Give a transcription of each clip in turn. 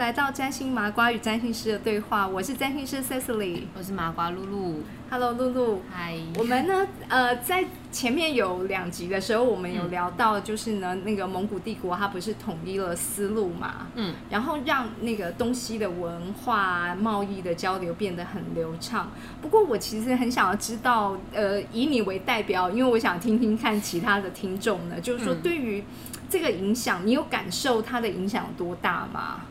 来到占星麻瓜与占星师的对话，我是占星师 Cecily，我是麻瓜露露。Hello，露露。嗨，我们呢，呃，在前面有两集的时候，我们有嗯聊到，就是呢，那个蒙古帝国它不是统一了丝路嘛，嗯，然后让那个东西的文化、贸易的交流变得很流畅。不过，我其实很想要知道，呃，以你为代表，因为我想听听看其他的听众呢，就是说嗯对于这个影响，你有感受它的影响有多大吗？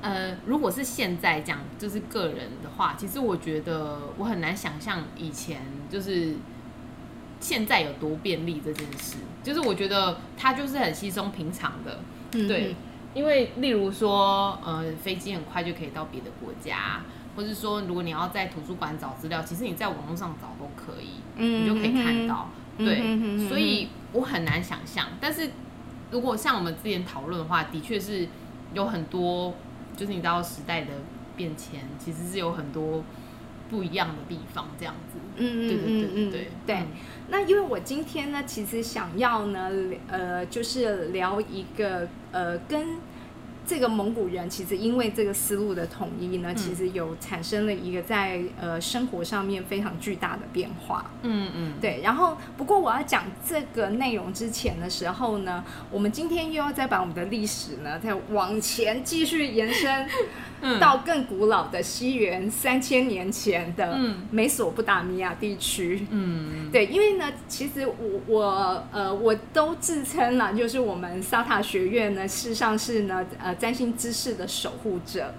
呃，如果是现在讲就是个人的话，其实我觉得我很难想象以前就是现在有多便利这件事。就是我觉得它就是很稀松平常的，嗯对，因为例如说，呃，飞机很快就可以到别的国家，或是说，如果你要在图书馆找资料，其实你在网络上找都可以，嗯你就可以看到。对，所以我很难想象。但是如果像我们之前讨论的话，的确是有很多，就是你知道时代的变迁，其实是有很多不一样的地方，这样子。嗯对对对对对对。嗯那因为我今天呢，其实想要呢，呃，就是聊一个呃，跟这个蒙古人其实因为这个思路的统一呢，嗯。其实有产生了一个在呃生活上面非常巨大的变化。嗯嗯，对，然后不过我要讲这个内容之前的时候呢，我们今天又要再把我们的历史呢再往前继续延伸嗯到更古老的西元三千年前的嗯美索不达米亚地区。嗯对，因为呢，其实我我呃我都自称了，就是我们萨塔学院呢，事实上是呢呃占星知识的守护者，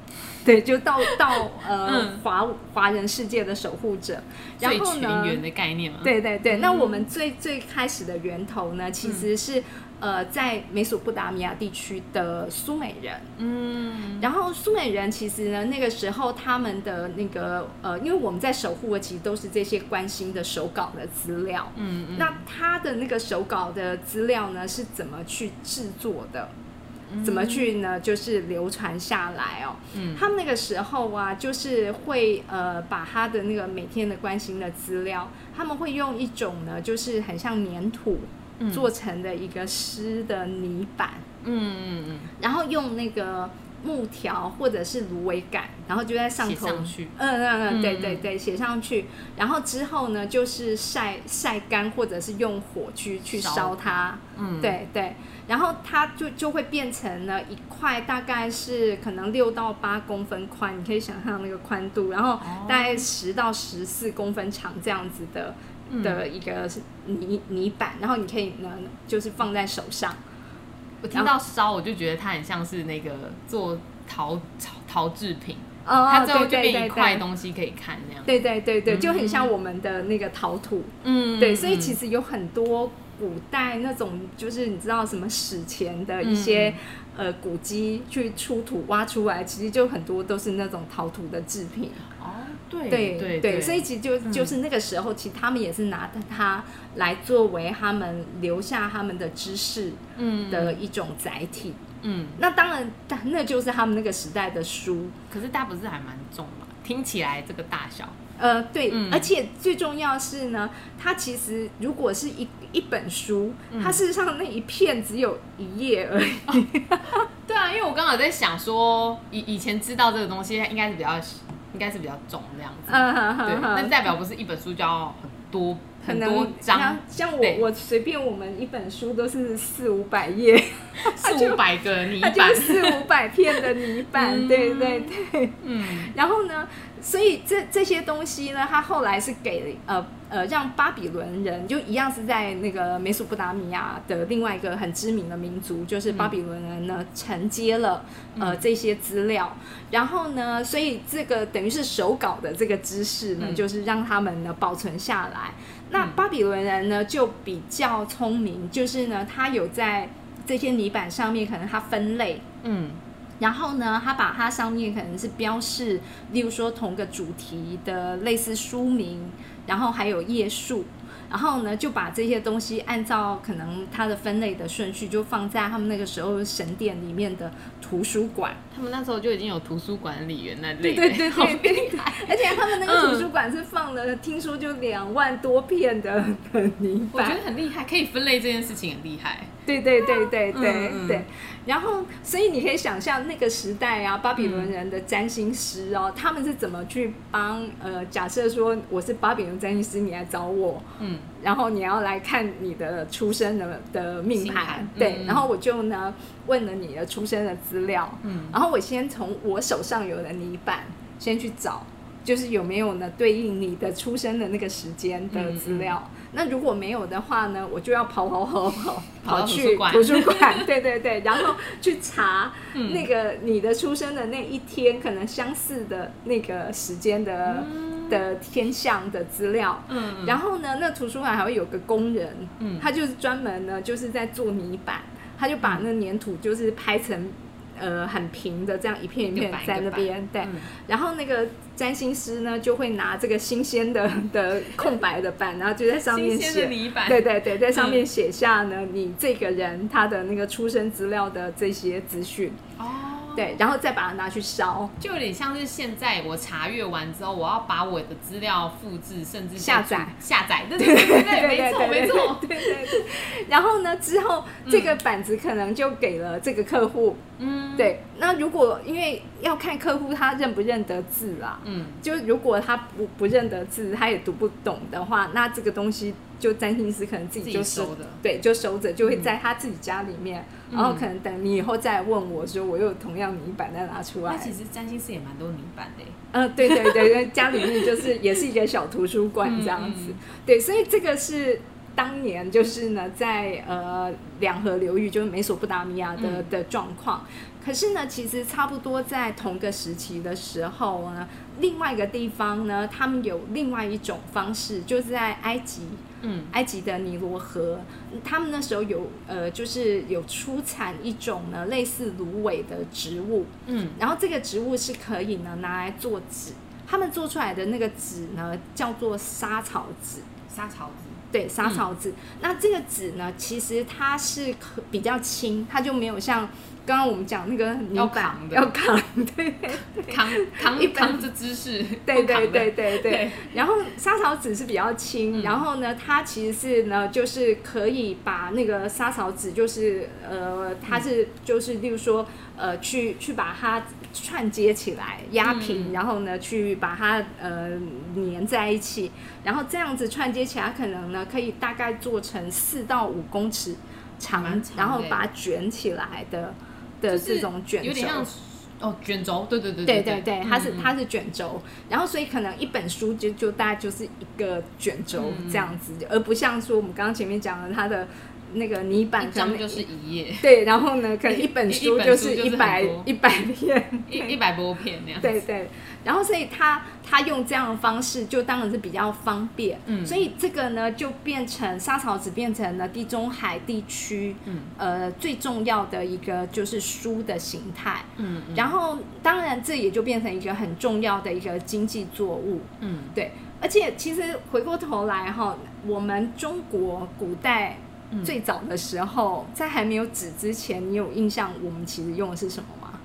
对，就到到呃嗯华华人世界的守护者。然后呢，全员的概念嘛。，对对对，那嗯我们最最开始的源头呢，其实是、呃在美索不达米亚地区的苏美人。嗯然后苏美人其实呢，那个时候他们的那个呃，因为我们在守护的其实都是这些关心的手稿的资料。嗯嗯，那他的那个手稿的资料呢，是怎么去制作的？怎么去呢？就是流传下来哦。嗯他们那个时候啊，就是会呃把他的那个每天的关心的资料，他们会用一种呢，就是很像粘土嗯做成的一个湿的泥板，嗯嗯嗯然后用那个木条或者是芦苇杆，然后就在上头。上去。嗯嗯嗯，对嗯。对对，写上去，然后之后呢，就是晒晒干，或者是用火去去烧烧它，嗯，对对，然后它就就会变成了一块，大概是可能六到八公分宽，你可以想象那个宽度，然后哦。大概十到十四公分长这样子的、嗯。的一个泥泥板，然后你可以呢就是放在手上，我听到烧，我就觉得它很像是那个做陶陶陶制品，哦它最后就变一块东西可以看那样。对对对对，就很嗯像我们的那个陶土，嗯对，所以其实实有很多古代那种，就是你知道什么史前的一些、呃古迹去出土挖出来，其实就很多都是那种陶土的制品。哦，对对对对，所以其实就嗯就是那个时候，其实他们也是拿它来作为他们留下他们的知识嗯的一种载体。嗯，那当然，但那就是他们那个时代的书。可是它不是还蛮重嘛？听起来这个大小，呃，对，嗯而且最重要是呢，它其实如果是一一本书，嗯它事实上那一片只有一页而已。对啊，因为我刚好在想说，以以前知道这个东西应该是比较应该是比较重这样子，对，哼哼，但代表不是一本书就要很多可很多能章像，像我我随便我们一本书都是四五百页，四五百个泥板是，四五百片的泥 板，嗯对对对。嗯。然后呢，所以这这些东西呢，它后来是给呃呃让巴比伦人就一样是在那个美索不达米亚的另外一个很知名的民族，就是巴比伦人呢承接了呃这些资料，然后呢，所以这个等于是手稿的这个知识呢，嗯。就是让他们呢保存下来。那嗯。巴比伦人呢就比较聪明，就是呢他有在这些泥板上面可能他分类。嗯。然后呢，他把它上面可能是标示，例如说同个主题的类似书名，然后还有页数，然后呢就把这些东西按照可能它的分类的顺序，就放在他们那个时候神殿里面的图书馆。他们那时候就已经有图书管理员那类的，对对好对对厉害。而且他们那个图书馆是放了，听说就两万多片的的泥板我觉得。很厉害，可以分类这件事情很厉害。对对对对对嗯嗯对。然后，所以你可以想象那个时代啊，巴比伦人的占星师哦，他们是怎么去帮呃，假设说我是巴比伦占星师，你来找我，嗯。然后你要来看你的出生的的命盘，对，嗯。然后我就呢问了你的出生的资料，嗯。然后我先从我手上有的泥板先去找，就是有没有呢对应你的出生的那个时间的资料。那如果没有的话呢，我就要跑跑跑跑跑去图书馆，对对对，然后去查 嗯。那个你的出生的那一天可能相似的那个时间的、的天象的资料。嗯然后呢，那图书馆还会有个工人，嗯他就是专门呢，就是在做泥板，他就把那粘土就是拍成呃很平的这样一片一片在那边，对。嗯然后那个占星师呢，就会拿这个新鲜的 的空白的板，然后就在上面写。泥板，对对对，在上面写下呢，你这个人他的那个出生资料的这些资讯，哦，对，然后再把它拿去烧，就有点像是现在我查阅完之后，我要把我的资料复制，甚至下载。下载，对对对没错没错，对对对。然后呢，之后这个板子可能就给了这个客户，嗯，对。那如果因为要看客户他认不认得字啦，嗯。就如果他不不认得字，他也读不懂的话，那这个东西就占星师可能自己就收的对，就收着，就会嗯在他自己家里面，嗯然后可能等你以后再问我说，我有同样泥板再拿出来。那其实占星师也蛮多泥板的。耶，嗯，对对对对，家里面就是也是一个小图书馆这样子，嗯。对，所以这个是当年就是呢，在呃两河流域，就是美索不达米亚的、嗯。的状况。可是呢，其实差不多在同个时期的时候呢，另外一个地方呢，他们有另外一种方式，就是在埃及，嗯。埃及的尼罗河，他们那时候有呃，就是有出产一种呢类似芦苇的植物，嗯。然后这个植物是可以呢拿来做纸，他们做出来的那个纸呢叫做沙草纸。沙草子，对，沙草纸。那这个纸呢，其实它是可比较轻，它就没有像刚刚我们讲那个泥要板扛的要扛，对扛扛 一般扛着姿势，对对对对对对。然后沙草纸是比较轻，嗯然后呢，它其实是呢，就是可以把那个沙草纸，就是呃，它是就是例如说呃，去去把它串接起来，压平，嗯。然后呢，去把它呃粘在一起，然后这样子串接起来，可能呢可以大概做成四到五公尺长，长然后把它卷起来的的这种卷轴。有点像哦卷轴，对对对对对对对，它是它是卷轴，然后所以可能一本书就就大概就是一个卷轴嗯。这样子，而不像说我们刚刚前面讲的它的那个泥板一可能张就是一页，对，然后呢，可能一本一书就是就是一百一百片，一一百多片那样，对对，然后所以他他用这样的方式，就当然是比较方便，嗯。所以这个呢就变成沙草纸变成了地中海地区，嗯。呃最重要的一个就是书的形态。嗯嗯。然后，当然，这也就变成一个很重要的一个经济作物，嗯。对。而且，其实回过头来哈，我们中国古代嗯最早的时候，在还没有纸之前，你有印象我们其实用的是什么吗？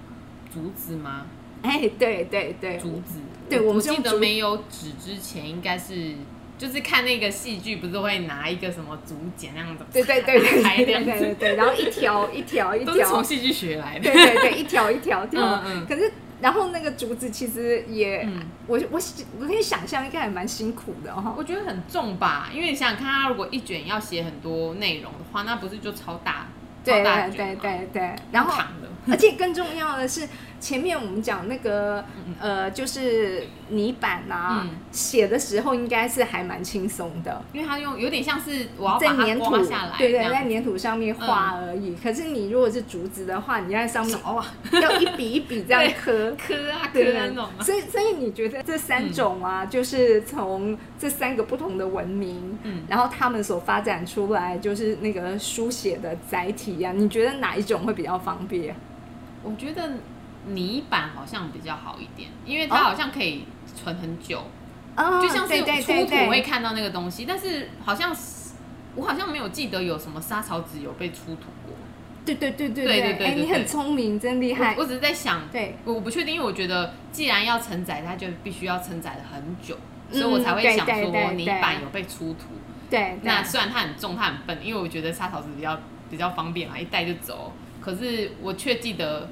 竹子吗？哎，对对对，竹子，对我们记得没有纸之前应该是。就是看那个戏剧，不是会拿一个什么竹简那样子，对对对 对排这样对对对子，对，然后一条一条一都是从，戏剧学来的。对对对，一条一条条。嗯嗯可是，然后那个竹子其实也，嗯。我我我可以想象，应该还蛮辛苦的哈。我觉得很重吧，因为你想想看，它如果一卷要写很多内容的话，那不是就超大，超大对卷吗？对对对，然后 而且更重要的是，前面我们讲那个呃，就是泥板啊嗯，写的时候应该是还蛮轻松的，因为它用有点像是在粘土下来，对对，在粘土上面画而已。可是你如果是竹子的话，你在上面手啊？要一笔一笔这样刻。磕啊磕对啊那种啊，所以所以你觉得这三种啊，就是从这三个不同的文明，嗯。然后他们所发展出来就是那个书写的载体呀、你觉得哪一种会比较方便？我觉得泥板好像比较好一点，因为哦它好像可以存很久，哦就像是对对出土会看到那个东西，但是好像我好像没有记得有什么沙草纸有被出土过。对对对对对对对哎，对你很对聪明，真厉害我。我只是在想，对，我不确定，因为我觉得既然要承载，它就必须要承载了很久，嗯所以我才会想说泥板有被出土。对，那对虽然它很重，它很笨，因为我觉得沙草纸比较比比较方便嘛，一带就走。可是我却记得，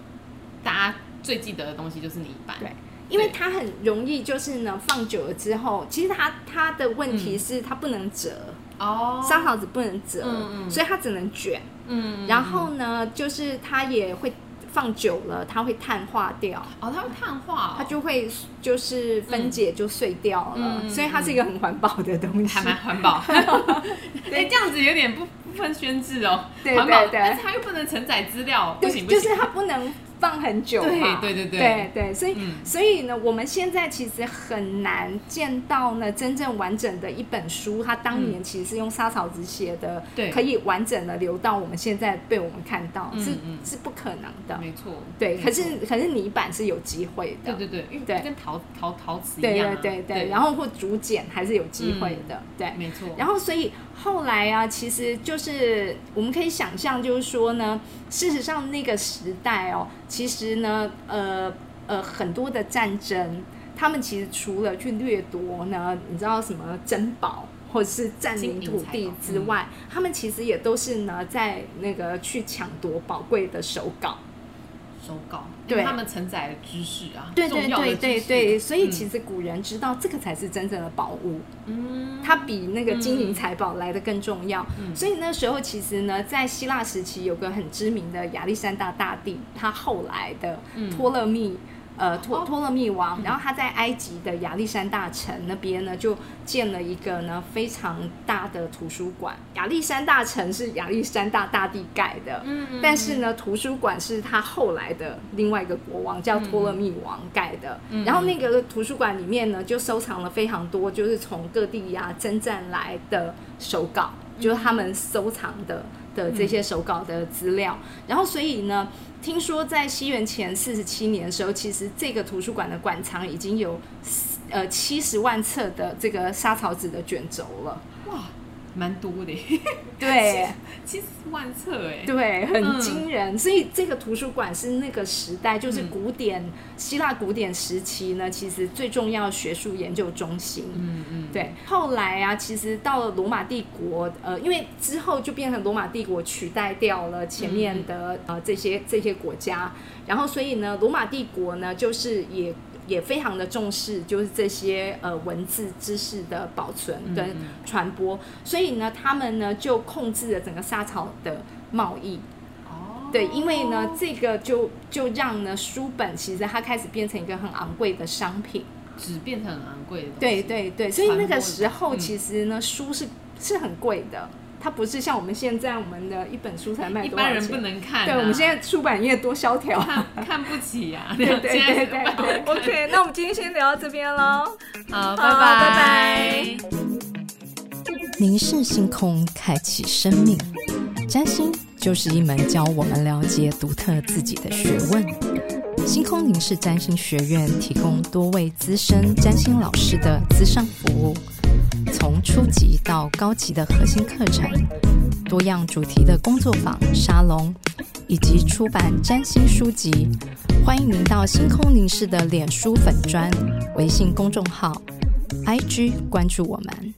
大家最记得的东西就是泥板。对，因为它很容易，就是呢放久了之后，其实它它的问题是它不能折，哦，沙草子不能折，嗯嗯所以它只能卷。嗯，然后呢，就是它也会放久了，它会碳化掉。哦，它会碳化哦，它就会就是分解就碎掉了，嗯所以它是一个很环保的东西还。蛮环保。哎，这样子有点不不分宣制哦，对对，对。但是它又不能承载资料，不，行不行。就是它不能放很久嘛。对对对对。对对所以、嗯。所以呢，我们现在其实很难见到呢真正完整的一本书，它当年其实是用沙草纸写的，嗯对。可以完整的留到我们现在被我们看到，是是不可能的。没错，对，可是可是泥板是有机会的。对对对，因为对。跟陶陶陶瓷一样啊，对对对，然后或竹简还是有机会嗯的，对。没错，然后，所以后来啊，其实就是我们可以想象，就是说呢，事实上那个时代哦，其实呢，呃呃，很多的战争，他们其实除了去掠夺呢，你知道什么珍宝或者是占领土地之外，他们其实也都是呢，在那个去抢夺宝贵的手稿。手稿，对因为他们承载的知识啊，对对重要的对对所以嗯其实古人知道这个才是真正的宝物。嗯，它比那个金银财宝来的更重要。嗯所以那时候其实呢，在希腊时期有个很知名的亚历山大大帝，他后来的嗯托勒密。呃，托哦托勒密王，然后他在埃及的亚历山大城那边呢，就建了一个呢非常大的图书馆。亚历山大城是亚历山大大帝盖的，嗯嗯但是呢，图书馆是他后来的另外一个国王叫托勒密王盖的。嗯然后那个图书馆里面呢，就收藏了非常多，就是从各地呀、征战来的手稿，就是他们收藏的的这些手稿的资料。然后所以呢，听说在西元前四十七年的时候，其实这个图书馆的馆藏已经有呃七十万册的这个莎草纸的卷轴了。哇，蛮多的，对。七十万册哎，对，很嗯惊人。所以这个图书馆是那个时代，就是嗯。古典、希腊古典时期呢，其实最重要的学术研究中心。嗯嗯，对，后来啊，其实到了罗马帝国，呃，因为之后就变成罗马帝国取代掉了前面的、呃这些这些国家，然后所以呢，罗马帝国呢，就是也也非常的重视，就是这些呃文字知识的保存跟嗯嗯。传播，所以呢，他们呢就控制了整个沙草的贸易。哦，对，因为呢，这个就就让呢书本其实它开始变成一个很昂贵的商品。纸变成很昂贵的，对对对，所以那个时候嗯。其实呢，书是是很贵的，它不是像我们现在我们的一本书才卖一多少钱。般人不能看啊，对，我们现在出版业多萧条。看看不起 呀，对对对对，OK，那我们今天先聊到这边喽。好，拜拜拜拜凝视星空，开启生命。占星就是一门教我们了解独特自己的学问。星空凝视占星学院提供多位资深占星老师的资上服务，从初级到高级的核心课程，多样主题的工作坊、沙龙，以及出版占星书籍。欢迎您到星空凝视的脸书粉砖、微信公众号、IG 关注我们。